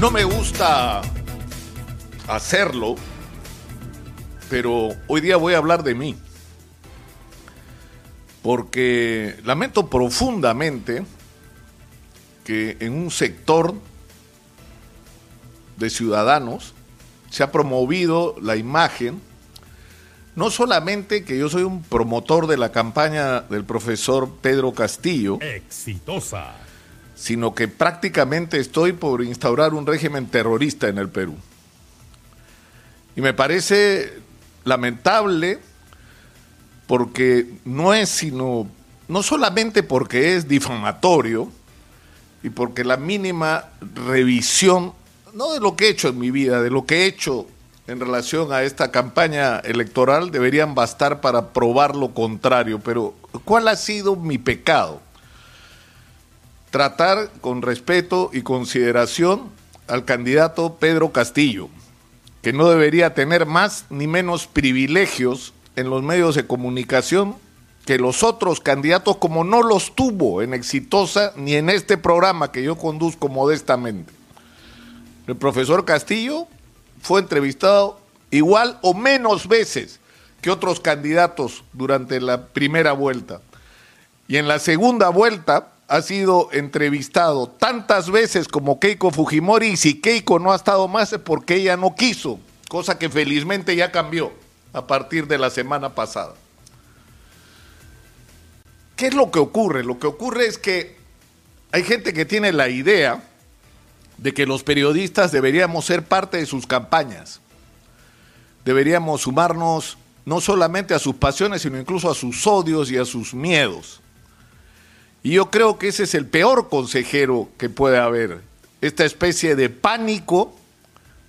No me gusta hacerlo, pero hoy día voy a hablar de mí. Porque lamento profundamente que en un sector de ciudadanos se ha promovido la imagen, no solamente que yo soy un promotor de la campaña del profesor Pedro Castillo, Exitosa. Sino que prácticamente estoy por instaurar un régimen terrorista en el Perú. Y me parece lamentable porque no es sino, no solamente porque es difamatorio y porque la mínima revisión, no de lo que he hecho en mi vida, de lo que he hecho en relación a esta campaña electoral, deberían bastar para probar lo contrario. Pero, ¿cuál ha sido mi pecado? Tratar con respeto y consideración al candidato Pedro Castillo que no debería tener más ni menos privilegios en los medios de comunicación que los otros candidatos como no los tuvo en Exitosa ni en este programa que yo conduzco modestamente. El profesor Castillo fue entrevistado igual o menos veces que otros candidatos durante la primera vuelta. Y en la segunda vuelta ha sido entrevistado tantas veces como Keiko Fujimori y si Keiko no ha estado más es porque ella no quiso, cosa que felizmente ya cambió a partir de la semana pasada. ¿Qué es lo que ocurre? Lo que ocurre es que hay gente que tiene la idea de que los periodistas deberíamos ser parte de sus campañas. Deberíamos sumarnos no solamente a sus pasiones, sino incluso a sus odios y a sus miedos. Y yo creo que ese es el peor consejero que puede haber. Esta especie de pánico,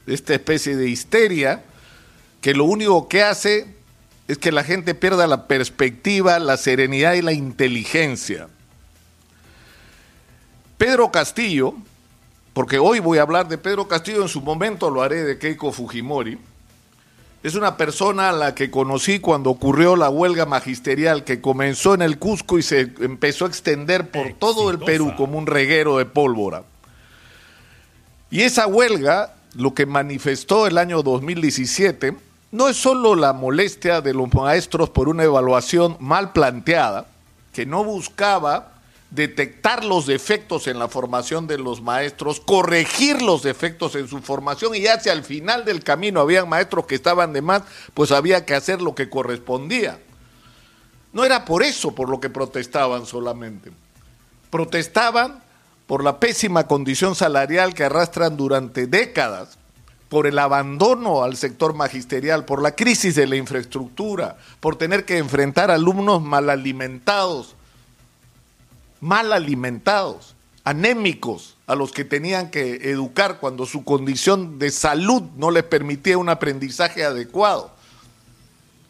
esta especie de histeria, que lo único que hace es que la gente pierda la perspectiva, la serenidad y la inteligencia. Pedro Castillo, porque hoy voy a hablar de Pedro Castillo, en su momento lo haré de Keiko Fujimori, es una persona a la que conocí cuando ocurrió la huelga magisterial que comenzó en el Cusco y se empezó a extender por Exitosa. todo el Perú como un reguero de pólvora. Y esa huelga, lo que manifestó el año 2017, no es solo la molestia de los maestros por una evaluación mal planteada, que no buscaba detectar los defectos en la formación de los maestros, corregir los defectos en su formación y ya si al final del camino habían maestros que estaban de más, pues había que hacer lo que correspondía. No era por eso por lo que protestaban solamente. Protestaban por la pésima condición salarial que arrastran durante décadas, por el abandono al sector magisterial, por la crisis de la infraestructura, por tener que enfrentar alumnos mal alimentados, mal alimentados, anémicos, a los que tenían que educar cuando su condición de salud no les permitía un aprendizaje adecuado.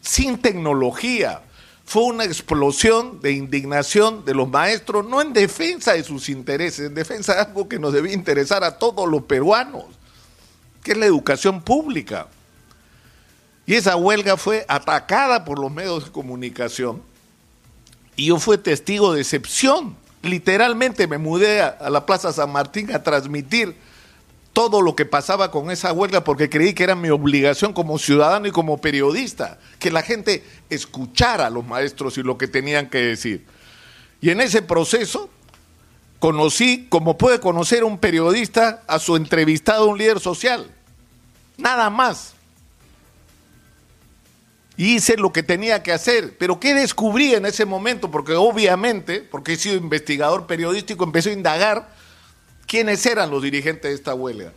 Sin tecnología. Fue una explosión de indignación de los maestros, no en defensa de sus intereses, en defensa de algo que nos debía interesar a todos los peruanos, que es la educación pública. Y esa huelga fue atacada por los medios de comunicación y yo fui testigo de excepción. Literalmente me mudé a, la Plaza San Martín a transmitir todo lo que pasaba con esa huelga porque creí que era mi obligación como ciudadano y como periodista, que la gente escuchara a los maestros y lo que tenían que decir. Y en ese proceso conocí, como puede conocer un periodista, a su entrevistado, un líder social. Nada más hice lo que tenía que hacer. Pero ¿qué descubrí en ese momento? Porque obviamente, porque he sido investigador periodístico, empecé a indagar quiénes eran los dirigentes de esta huelga.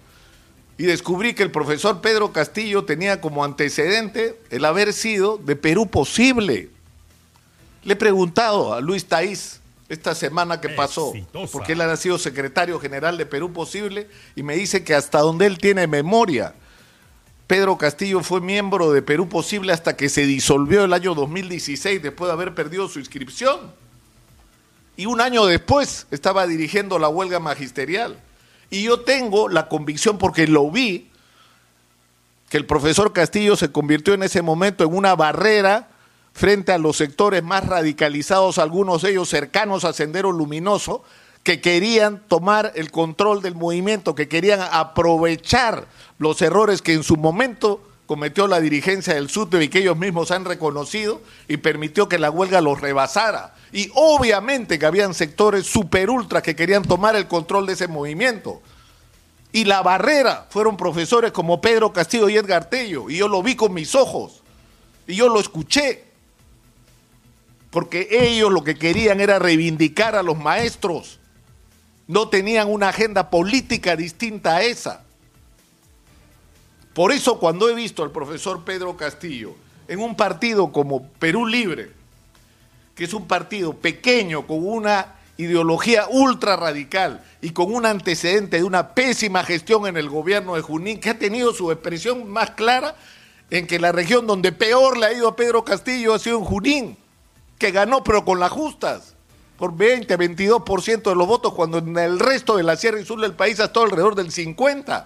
Y descubrí que el profesor Pedro Castillo tenía como antecedente el haber sido de Perú Posible. Le he preguntado a Luis Taís esta semana que pasó, Exitosa. porque él ha sido secretario general de Perú Posible, y me dice que hasta donde él tiene memoria, Pedro Castillo fue miembro de Perú Posible hasta que se disolvió el año 2016 después de haber perdido su inscripción. Y un año después estaba dirigiendo la huelga magisterial. Y yo tengo la convicción, porque lo vi, que el profesor Castillo se convirtió en ese momento en una barrera frente a los sectores más radicalizados, algunos de ellos cercanos a Sendero Luminoso, que querían tomar el control del movimiento, que querían aprovechar los errores que en su momento cometió la dirigencia del SUTE y que ellos mismos han reconocido y permitió que la huelga los rebasara. Y obviamente que habían sectores super ultra que querían tomar el control de ese movimiento. Y la barrera fueron profesores como Pedro Castillo y Edgar Tello, y yo lo vi con mis ojos, y yo lo escuché, porque ellos lo que querían era reivindicar a los maestros, no tenían una agenda política distinta a esa. Por eso cuando he visto al profesor Pedro Castillo en un partido como Perú Libre, que es un partido pequeño con una ideología ultra radical y con un antecedente de una pésima gestión en el gobierno de Junín, que ha tenido su expresión más clara en que la región donde peor le ha ido a Pedro Castillo ha sido en Junín, que ganó pero con las justas, por 20, 22% de los votos, cuando en el resto de la Sierra y Sur del país ha estado alrededor del 50%.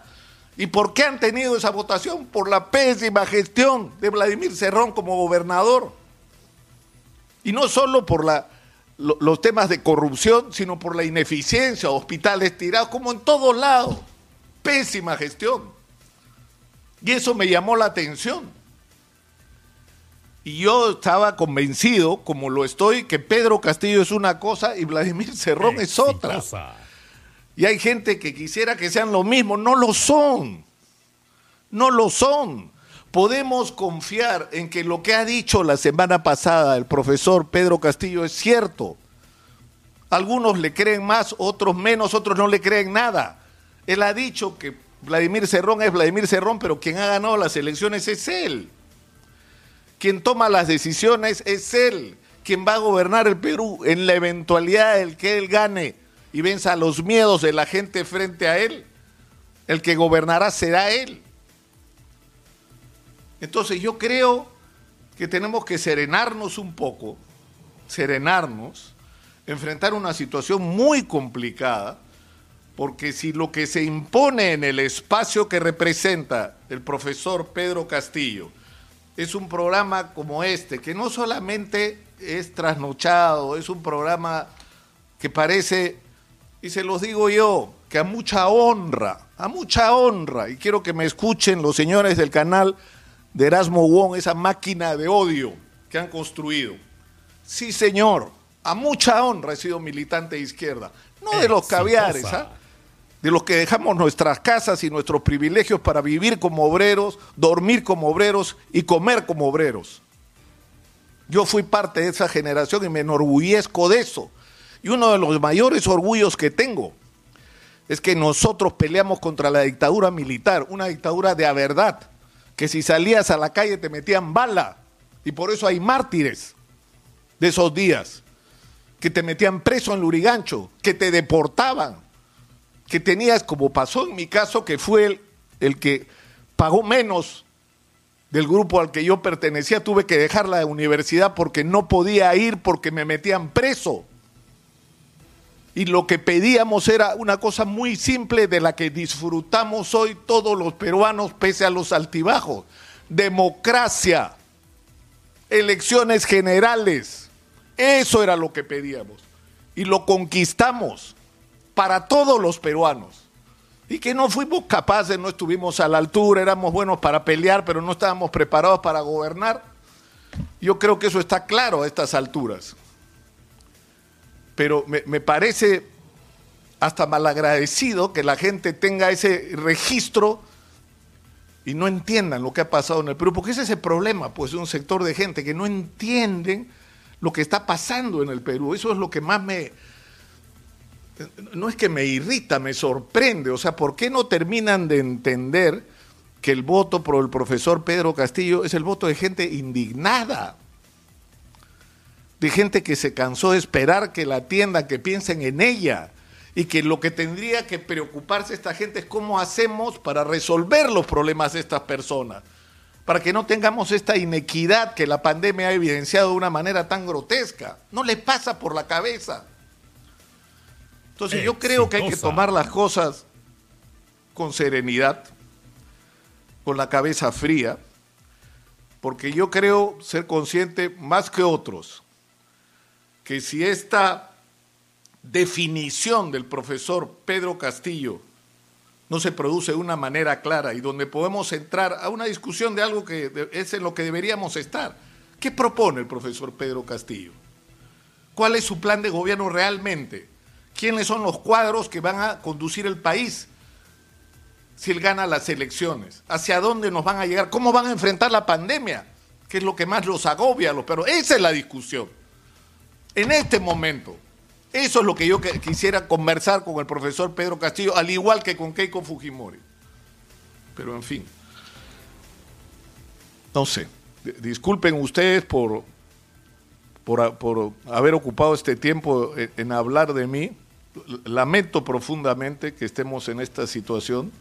¿Y por qué han tenido esa votación? Por la pésima gestión de Vladimir Cerrón como gobernador. Y no solo por la, los temas de corrupción, sino por la ineficiencia, hospitales tirados, como en todos lados. Pésima gestión. Y eso me llamó la atención. Y yo estaba convencido, como lo estoy, que Pedro Castillo es una cosa y Vladimir Cerrón es otra. Y hay gente que quisiera que sean lo mismo, no lo son. No lo son. Podemos confiar en que lo que ha dicho la semana pasada el profesor Pedro Castillo es cierto. Algunos le creen más, otros menos, otros no le creen nada. Él ha dicho que Vladimir Cerrón es Vladimir Cerrón, pero quien ha ganado las elecciones es él. Quien toma las decisiones es él. Quien va a gobernar el Perú en la eventualidad del que él gane y venza los miedos de la gente frente a él, el que gobernará será él. Entonces yo creo que tenemos que serenarnos un poco, serenarnos, enfrentar una situación muy complicada, porque si lo que se impone en el espacio que representa el profesor Pedro Castillo es un programa como este, que no solamente es trasnochado, es un programa que parece y se los digo yo, que a mucha honra, a mucha honra, y quiero que me escuchen los señores del canal de Erasmo Wong, esa máquina de odio que han construido. Sí, señor, a mucha honra he sido militante de izquierda, no de los caviares, ¿ah? De los que dejamos nuestras casas y nuestros privilegios para vivir como obreros, dormir como obreros y comer como obreros. Yo fui parte de esa generación y me enorgullezco de eso. Y uno de los mayores orgullos que tengo es que nosotros peleamos contra la dictadura militar, una dictadura de a verdad, que si salías a la calle te metían bala. Y por eso hay mártires de esos días, que te metían preso en Lurigancho, que te deportaban, que tenías, como pasó en mi caso, que fue el, el que pagó menos del grupo al que yo pertenecía, tuve que dejar la universidad porque no podía ir porque me metían preso y lo que pedíamos era una cosa muy simple de la que disfrutamos hoy todos los peruanos pese a los altibajos. Democracia, elecciones generales. Eso era lo que pedíamos. Y lo conquistamos para todos los peruanos. Y que no fuimos capaces, no estuvimos a la altura, éramos buenos para pelear, pero no estábamos preparados para gobernar. Yo creo que eso está claro a estas alturas pero me, parece hasta malagradecido que la gente tenga ese registro y no entiendan lo que ha pasado en el Perú, porque ese es el problema, pues, de un sector de gente que no entienden lo que está pasando en el Perú. Eso es lo que más me... No es que me irrita, me sorprende. O sea, ¿por qué no terminan de entender que el voto por el profesor Pedro Castillo es el voto de gente indignada? de gente que se cansó de esperar que la atiendan, que piensen en ella y que lo que tendría que preocuparse esta gente es cómo hacemos para resolver los problemas de estas personas, para que no tengamos esta inequidad que la pandemia ha evidenciado de una manera tan grotesca. No le pasa por la cabeza. Entonces yo creo que hay que tomar las cosas con serenidad, con la cabeza fría, porque yo creo ser consciente más que otros que si esta definición del profesor Pedro Castillo no se produce de una manera clara y donde podemos entrar a una discusión de algo que es en lo que deberíamos estar. ¿Qué propone el profesor Pedro Castillo? ¿Cuál es su plan de gobierno realmente? ¿Quiénes son los cuadros que van a conducir el país si él gana las elecciones? ¿Hacia dónde nos van a llegar? ¿Cómo van a enfrentar la pandemia? Que es lo que más los agobia a los pero esa es la discusión. En este momento, eso es lo que yo quisiera conversar con el profesor Pedro Castillo, al igual que con Keiko Fujimori. Pero en fin, no sé. Disculpen ustedes por, por, haber ocupado este tiempo en, hablar de mí. Lamento profundamente que estemos en esta situación.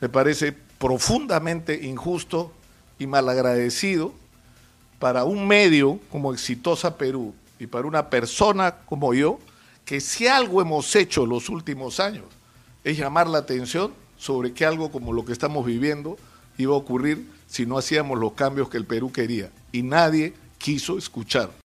Me parece profundamente injusto y malagradecido para un medio como Exitosa Perú y para una persona como yo, que si algo hemos hecho los últimos años es llamar la atención sobre que algo como lo que estamos viviendo iba a ocurrir si no hacíamos los cambios que el Perú quería. Y nadie quiso escuchar.